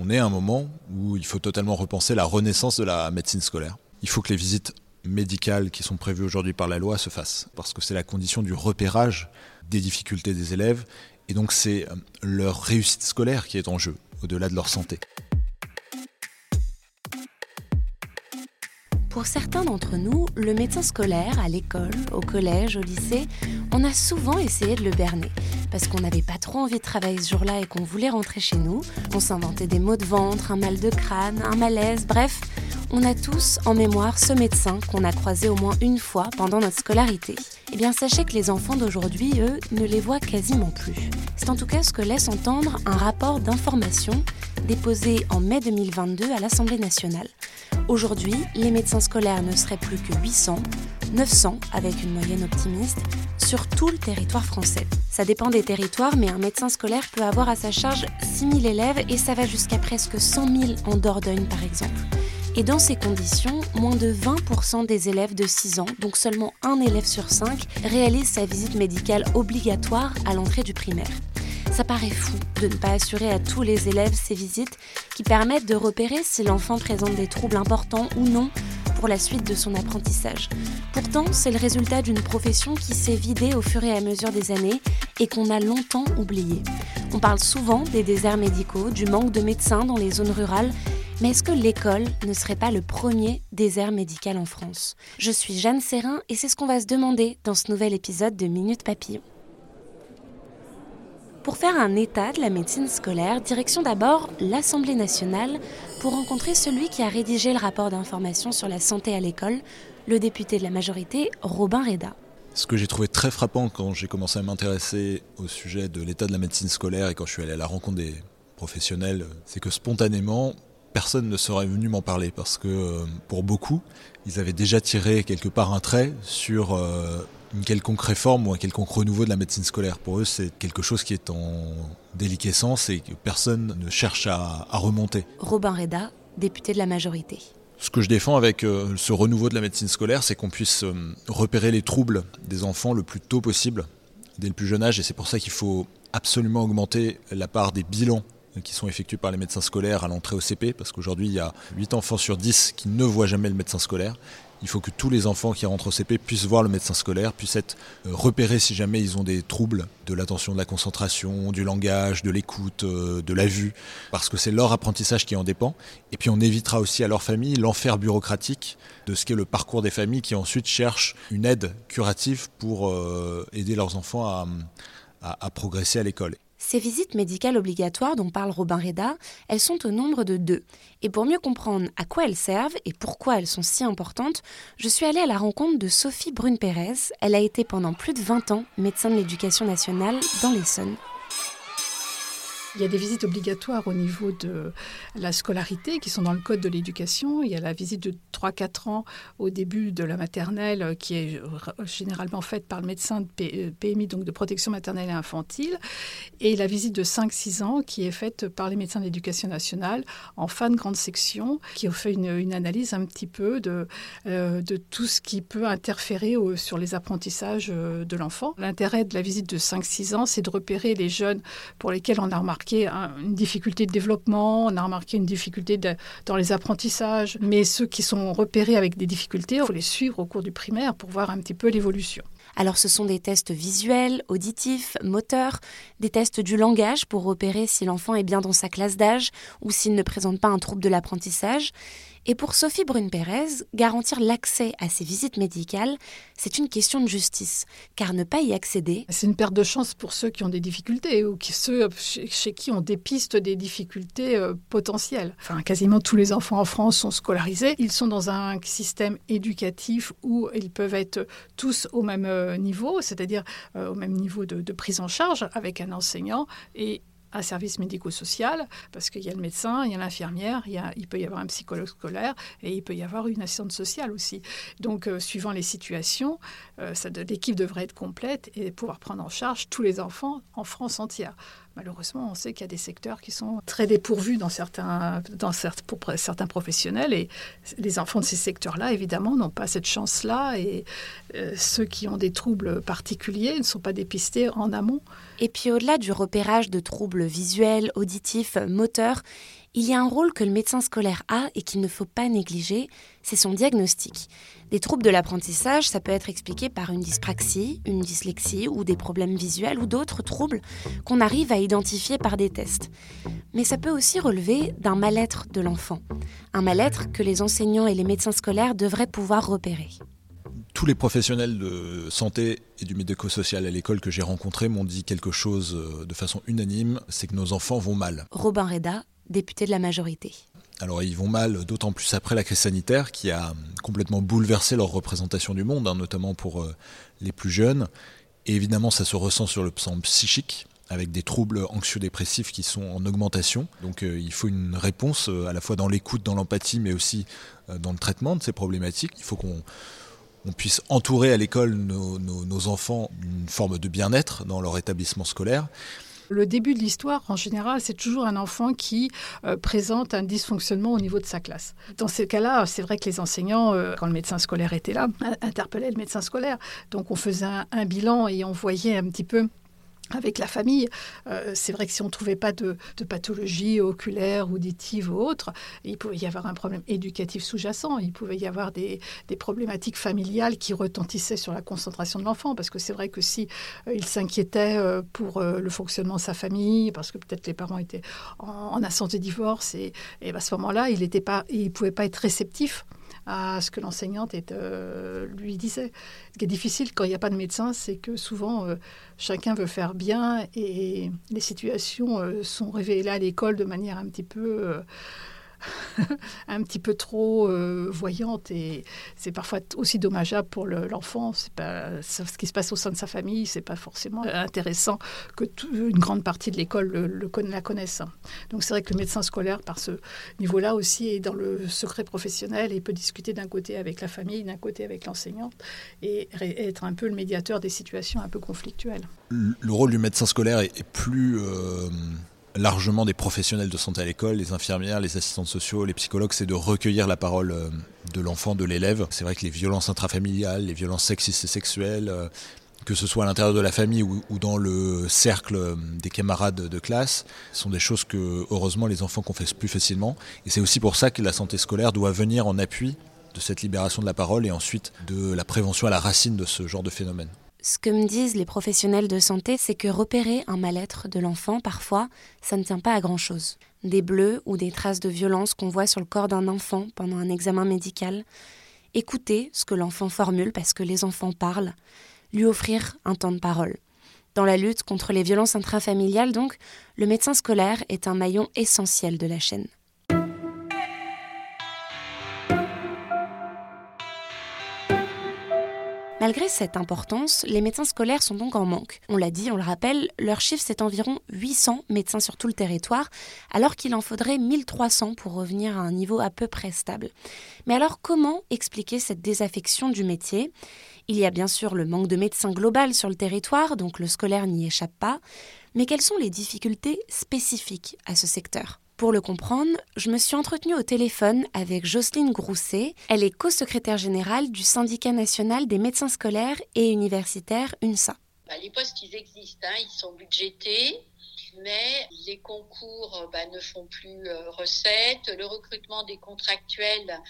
On est à un moment où il faut totalement repenser la renaissance de la médecine scolaire. Il faut que les visites médicales qui sont prévues aujourd'hui par la loi se fassent, parce que c'est la condition du repérage des difficultés des élèves, et donc c'est euh, leur réussite scolaire qui est en jeu, au-delà de leur santé. Pour certains d'entre nous, le médecin scolaire, à l'école, au collège, au lycée, on a souvent essayé de le berner. Parce qu'on n'avait pas trop envie de travailler ce jour-là et qu'on voulait rentrer chez nous. On s'inventait des maux de ventre, un mal de crâne, un malaise, bref, on a tous en mémoire ce médecin qu'on a croisé au moins une fois pendant notre scolarité. Eh bien, sachez que les enfants d'aujourd'hui, eux, ne les voient quasiment plus. C'est en tout cas ce que laisse entendre un rapport d'information déposé en mai 2022 à l'Assemblée nationale. Aujourd'hui, les médecins scolaires ne seraient plus que 800, 900 avec une moyenne optimiste, sur tout le territoire français. Ça dépend des territoires, mais un médecin scolaire peut avoir à sa charge 6000 élèves et ça va jusqu'à presque 100 000 en Dordogne par exemple. Et dans ces conditions, moins de 20% des élèves de 6 ans, donc seulement un élève sur 5, réalise sa visite médicale obligatoire à l'entrée du primaire. Ça paraît fou de ne pas assurer à tous les élèves ces visites qui permettent de repérer si l'enfant présente des troubles importants ou non pour la suite de son apprentissage. Pourtant, c'est le résultat d'une profession qui s'est vidée au fur et à mesure des années et qu'on a longtemps oubliée. On parle souvent des déserts médicaux, du manque de médecins dans les zones rurales, mais est-ce que l'école ne serait pas le premier désert médical en France? Je suis Jeanne Serrin et c'est ce qu'on va se demander dans ce nouvel épisode de Minute Papillon. Pour faire un état de la médecine scolaire, direction d'abord l'Assemblée nationale pour rencontrer celui qui a rédigé le rapport d'information sur la santé à l'école, le député de la majorité, Robin Reda. Ce que j'ai trouvé très frappant quand j'ai commencé à m'intéresser au sujet de l'état de la médecine scolaire et quand je suis allé à la rencontre des professionnels, c'est que spontanément, personne ne serait venu m'en parler parce que euh, pour beaucoup, ils avaient déjà tiré quelque part un trait sur euh, une quelconque réforme ou un quelconque renouveau de la médecine scolaire. Pour eux, c'est quelque chose qui est en déliquescence et que personne ne cherche à, remonter. Robin Reda, député de la majorité. Ce que je défends avec euh, ce renouveau de la médecine scolaire, c'est qu'on puisse euh, repérer les troubles des enfants le plus tôt possible, dès le plus jeune âge, et c'est pour ça qu'il faut absolument augmenter la part des bilans qui sont effectués par les médecins scolaires à l'entrée au CP, parce qu'aujourd'hui il y a 8 enfants sur 10 qui ne voient jamais le médecin scolaire. Il faut que tous les enfants qui rentrent au CP puissent voir le médecin scolaire, puissent être euh, repérés si jamais ils ont des troubles de l'attention, de la concentration, du langage, de l'écoute, euh, de la vue, parce que c'est leur apprentissage qui en dépend. Et puis on évitera aussi à leur famille l'enfer bureaucratique de ce qu'est le parcours des familles qui ensuite cherchent une aide curative pour euh, aider leurs enfants à progresser à l'école. Ces visites médicales obligatoires dont parle Robin Reda, elles sont au nombre de deux. Et pour mieux comprendre à quoi elles servent et pourquoi elles sont si importantes, je suis allée à la rencontre de Sophie Brune-Pérez. Elle a été pendant plus de 20 ans médecin de l'éducation nationale dans l'Essonne. Il y a des visites obligatoires au niveau de la scolarité qui sont dans le code de l'éducation. Il y a la visite de 3-4 ans au début de la maternelle euh, qui est généralement faite par le médecin de PMI, euh, donc de protection maternelle et infantile. Et la visite de 5-6 ans qui est faite par les médecins de l'éducation nationale en fin de grande section, qui ont fait une, analyse un petit peu de, euh, de tout ce qui peut interférer sur les apprentissages de l'enfant. L'intérêt de la visite de 5-6 ans, c'est de repérer les jeunes pour lesquels on a remarqué une difficulté de développement, on a remarqué une difficulté dans les apprentissages, mais ceux qui sont repérés avec des difficultés, il faut les suivre au cours du primaire pour voir un petit peu l'évolution. Alors ce sont des tests visuels, auditifs, moteurs, des tests du langage pour repérer si l'enfant est bien dans sa classe d'âge ou s'il ne présente pas un trouble de l'apprentissage. Et pour Sophie Brune-Pérez, garantir l'accès à ces visites médicales, c'est une question de justice, car ne pas y accéder... C'est une perte de chance pour ceux qui ont des difficultés ou ceux chez, qui on dépiste des difficultés euh, potentielles. Enfin, quasiment tous les enfants en France sont scolarisés. Ils sont dans un système éducatif où ils peuvent être tous au même euh, niveau, c'est-à-dire euh, au même niveau de, de prise en charge avec un enseignant et un service médico-social, parce qu'il y a le médecin, il y a l'infirmière, il, peut y avoir un psychologue scolaire et il peut y avoir une assistante sociale aussi. Donc, euh, suivant les situations, euh, l'équipe devrait être complète et pouvoir prendre en charge tous les enfants en France entière. Malheureusement, on sait qu'il y a des secteurs qui sont très dépourvus dans certains, dans pour certains professionnels et les enfants de ces secteurs-là, évidemment, n'ont pas cette chance-là et euh, ceux qui ont des troubles particuliers ne sont pas dépistés en amont. Et puis au-delà du repérage de troubles visuels, auditifs, moteurs, il y a un rôle que le médecin scolaire a et qu'il ne faut pas négliger, c'est son diagnostic. Des troubles de l'apprentissage, ça peut être expliqué par une dyspraxie, une dyslexie ou des problèmes visuels ou d'autres troubles qu'on arrive à identifier par des tests. Mais ça peut aussi relever d'un mal-être de l'enfant, un mal-être que les enseignants et les médecins scolaires devraient pouvoir repérer tous les professionnels de santé et du médico-social à l'école que j'ai rencontrés m'ont dit quelque chose euh, de façon unanime, c'est que nos enfants vont mal. Robin Reda, député de la majorité. Alors ils vont mal, d'autant plus après la crise sanitaire qui a complètement bouleversé leur représentation du monde, hein, notamment pour euh, les plus jeunes. Et évidemment, ça se ressent sur le plan psychique, avec des troubles anxio-dépressifs qui sont en augmentation. Donc euh, il faut une réponse à la fois dans l'écoute, dans l'empathie, mais aussi dans le traitement de ces problématiques. Il faut qu'on on puisse entourer à l'école nos, enfants d'une forme de bien-être dans leur établissement scolaire. Le début de l'histoire, en général, c'est toujours un enfant qui euh, présente un dysfonctionnement au niveau de sa classe. Dans ces cas-là, c'est vrai que les enseignants, euh, quand le médecin scolaire était là, interpellaient le médecin scolaire. Donc on faisait un bilan et on voyait un petit peu avec la famille. Euh, c'est vrai que si on ne trouvait pas de, pathologie oculaire, auditive ou autre, il pouvait y avoir un problème éducatif sous-jacent, il pouvait y avoir des, problématiques familiales qui retentissaient sur la concentration de l'enfant, parce que c'est vrai que si euh, il s'inquiétait euh, pour le fonctionnement de sa famille, parce que peut-être les parents étaient en, en de divorce, et, et à ce moment-là, il ne pouvait pas être réceptif à ce que l'enseignante euh, lui disait. Ce qui est difficile quand il n'y a pas de médecin, c'est que souvent euh, chacun veut faire bien et les situations euh, sont révélées à l'école de manière un petit peu un petit peu trop euh, voyante et c'est parfois aussi dommageable pour l'enfant. ce qui se passe au sein de sa famille, c'est pas forcément intéressant que une grande partie de l'école le, la connaisse. Donc c'est vrai que le médecin scolaire, par ce niveau-là aussi, est dans le secret professionnel et peut discuter d'un côté avec la famille, d'un côté avec l'enseignante et être un peu le médiateur des situations un peu conflictuelles. Le rôle du médecin scolaire est, plus euh, largement des professionnels de santé à l'école, les infirmières, les assistantes sociaux, les psychologues, c'est de recueillir la parole euh, de l'enfant, de l'élève. C'est vrai que les violences intrafamiliales, les violences sexistes et sexuelles, euh, que ce soit à l'intérieur de la famille ou, dans le cercle euh, des camarades de classe, sont des choses que, heureusement, les enfants confessent plus facilement. Et c'est aussi pour ça que la santé scolaire doit venir en appui de cette libération de la parole et ensuite de la prévention à la racine de ce genre de phénomène. Ce que me disent les professionnels de santé, c'est que repérer un mal-être de l'enfant, parfois, ça ne tient pas à grand-chose. Des bleus ou des traces de violence qu'on voit sur le corps d'un enfant pendant un examen médical. Écouter ce que l'enfant formule parce que les enfants parlent. Lui offrir un temps de parole. Dans la lutte contre les violences intrafamiliales, donc, le médecin scolaire est un maillon essentiel de la chaîne. Malgré cette importance, les médecins scolaires sont donc en manque. On l'a dit, on le rappelle, leur chiffre c'est environ 800 médecins sur tout le territoire, alors qu'il en faudrait 1300 pour revenir à un niveau à peu près stable. Mais alors comment expliquer cette désaffection du métier? Il y a bien sûr le manque de médecins global sur le territoire, donc le scolaire n'y échappe pas, mais quelles sont les difficultés spécifiques à ce secteur? Pour le comprendre, je me suis entretenue au téléphone avec Jocelyne Grousset. Elle est co-secrétaire générale du syndicat national des médecins scolaires et universitaires UNSA. Bah, les postes, ils existent, hein, ils sont budgétés, mais les concours bah, ne font plus euh, recette. Le recrutement des contractuels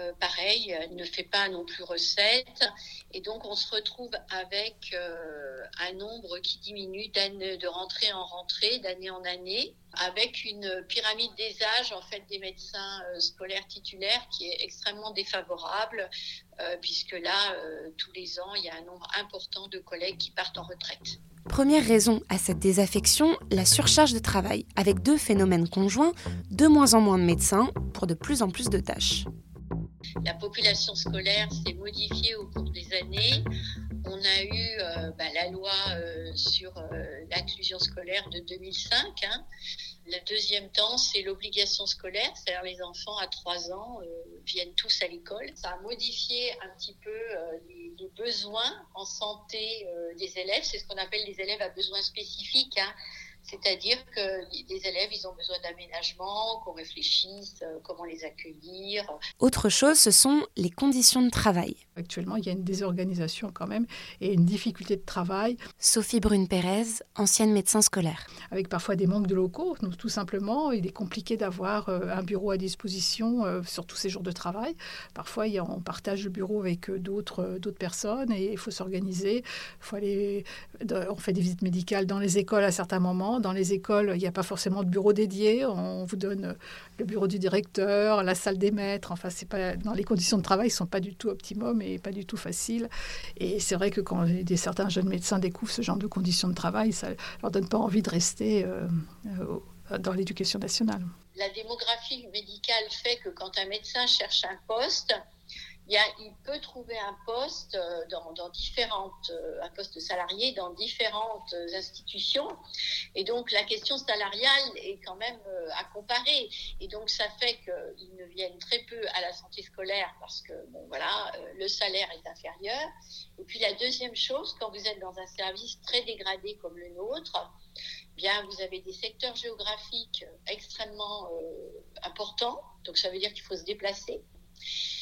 euh, pareil, ne fait pas non plus recette. Et donc, on se retrouve avec euh, un nombre qui diminue de rentrée en rentrée, d'année en année, avec une pyramide des âges en fait des médecins euh, scolaires titulaires qui est extrêmement défavorable, puisque là, tous les ans, il y a un nombre important de collègues qui partent en retraite. Première raison à cette désaffection, la surcharge de travail, avec deux phénomènes conjoints, de moins en moins de médecins pour de plus en plus de tâches la population scolaire s'est modifiée au cours des années. On a eu bah, la loi sur l'inclusion scolaire de 2005. Hein. Le deuxième temps, c'est l'obligation scolaire, c'est-à-dire les enfants à 3 ans viennent tous à l'école. Ça a modifié un petit peu les, besoins en santé des élèves. C'est ce qu'on appelle les élèves à besoins spécifiques. Hein. C'est-à-dire que les élèves, ils ont besoin d'aménagement, qu'on réfléchisse euh, comment les accueillir. Autre chose, ce sont les conditions de travail. Actuellement, il y a une désorganisation quand même et une difficulté de travail. Sophie Brune-Pérez, ancienne médecin scolaire. Avec parfois des manques de locaux, donc tout simplement, il est compliqué d'avoir euh, un bureau à disposition euh, sur tous ces jours de travail. Parfois, on partage le bureau avec d'autres personnes et il faut s'organiser. Faut aller, on fait des visites médicales dans les écoles à certains moments dans les écoles, il n'y a pas forcément de bureau dédié. On vous donne le bureau du directeur, la salle des maîtres. Enfin, c'est pas dans les conditions de travail, ne sont pas du tout optimum et pas du tout faciles. Et c'est vrai que quand des, certains jeunes médecins découvrent ce genre de conditions de travail, ça leur donne pas envie de rester euh, euh, dans l'éducation nationale. La démographie médicale fait que quand un médecin cherche un poste, il, peut trouver un poste euh, dans, différentes, euh, un poste salarié dans différentes institutions. Et donc, la question salariale est quand même euh, à comparer. Et donc, ça fait qu'ils ne viennent très peu à la santé scolaire parce que, voilà, le salaire est inférieur. Et puis, la deuxième chose, quand vous êtes dans un service très dégradé comme le nôtre, bien, vous avez des secteurs géographiques extrêmement importants. Donc, ça veut dire qu'il faut se déplacer.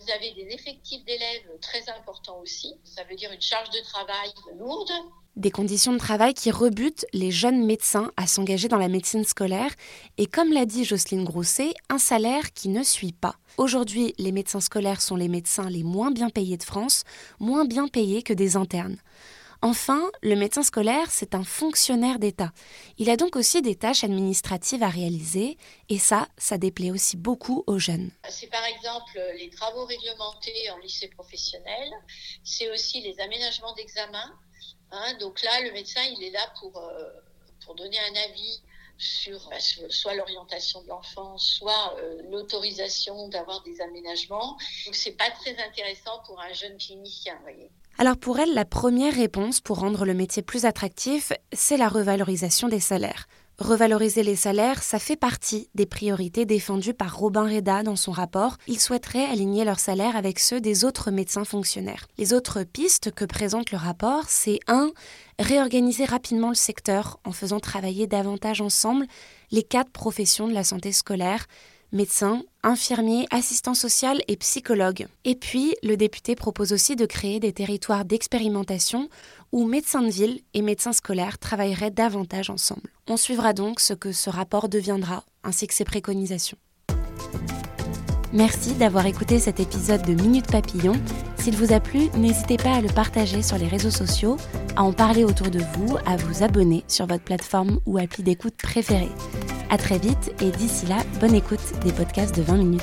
Vous avez des effectifs d'élèves très importants aussi. Ça veut dire une charge de travail lourde. Des conditions de travail qui rebutent les jeunes médecins à s'engager dans la médecine scolaire et, comme l'a dit Jocelyne Grousset, un salaire qui ne suit pas. Aujourd'hui, les médecins scolaires sont les médecins les moins bien payés de France, moins bien payés que des internes. Enfin, le médecin scolaire, c'est un fonctionnaire d'État. Il a donc aussi des tâches administratives à réaliser, et ça, ça déplaît aussi beaucoup aux jeunes. C'est par exemple les travaux réglementés en lycée professionnel, c'est aussi les aménagements d'examen. Hein. donc là, le médecin, il est là pour, euh, pour donner un avis sur bah, soit l'orientation de l'enfant, soit euh, l'autorisation d'avoir des aménagements. Donc c'est pas très intéressant pour un jeune clinicien, voyez. Alors pour elle, la première réponse pour rendre le métier plus attractif, c'est la revalorisation des salaires. Revaloriser les salaires, ça fait partie des priorités défendues par Robin Reda dans son rapport. Il souhaiterait aligner leurs salaires avec ceux des autres médecins fonctionnaires. Les autres pistes que présente le rapport, c'est 1. Réorganiser rapidement le secteur en faisant travailler davantage ensemble les quatre professions de la santé scolaire, médecins, infirmiers, assistants sociaux et psychologues. Et puis, le député propose aussi de créer des territoires d'expérimentation où médecins de ville et médecins scolaires travailleraient davantage ensemble. On suivra donc ce que ce rapport deviendra, ainsi que ses préconisations. Merci d'avoir écouté cet épisode de Minute Papillon. S'il vous a plu, n'hésitez pas à le partager sur les réseaux sociaux, à en parler autour de vous, à vous abonner sur votre plateforme ou appli d'écoute préférée. À très vite et d'ici là, bonne écoute des podcasts de 20 minutes.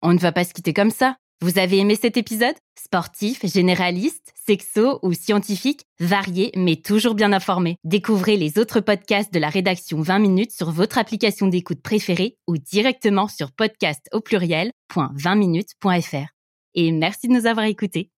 On ne va pas se quitter comme ça. Vous avez aimé cet épisode? Sportif, généraliste, sexo ou scientifique, varié mais toujours bien informé. Découvrez les autres podcasts de la rédaction 20 minutes sur votre application d'écoute préférée ou directement sur podcast au pluriel.20minutes.fr. Et merci de nous avoir écoutés.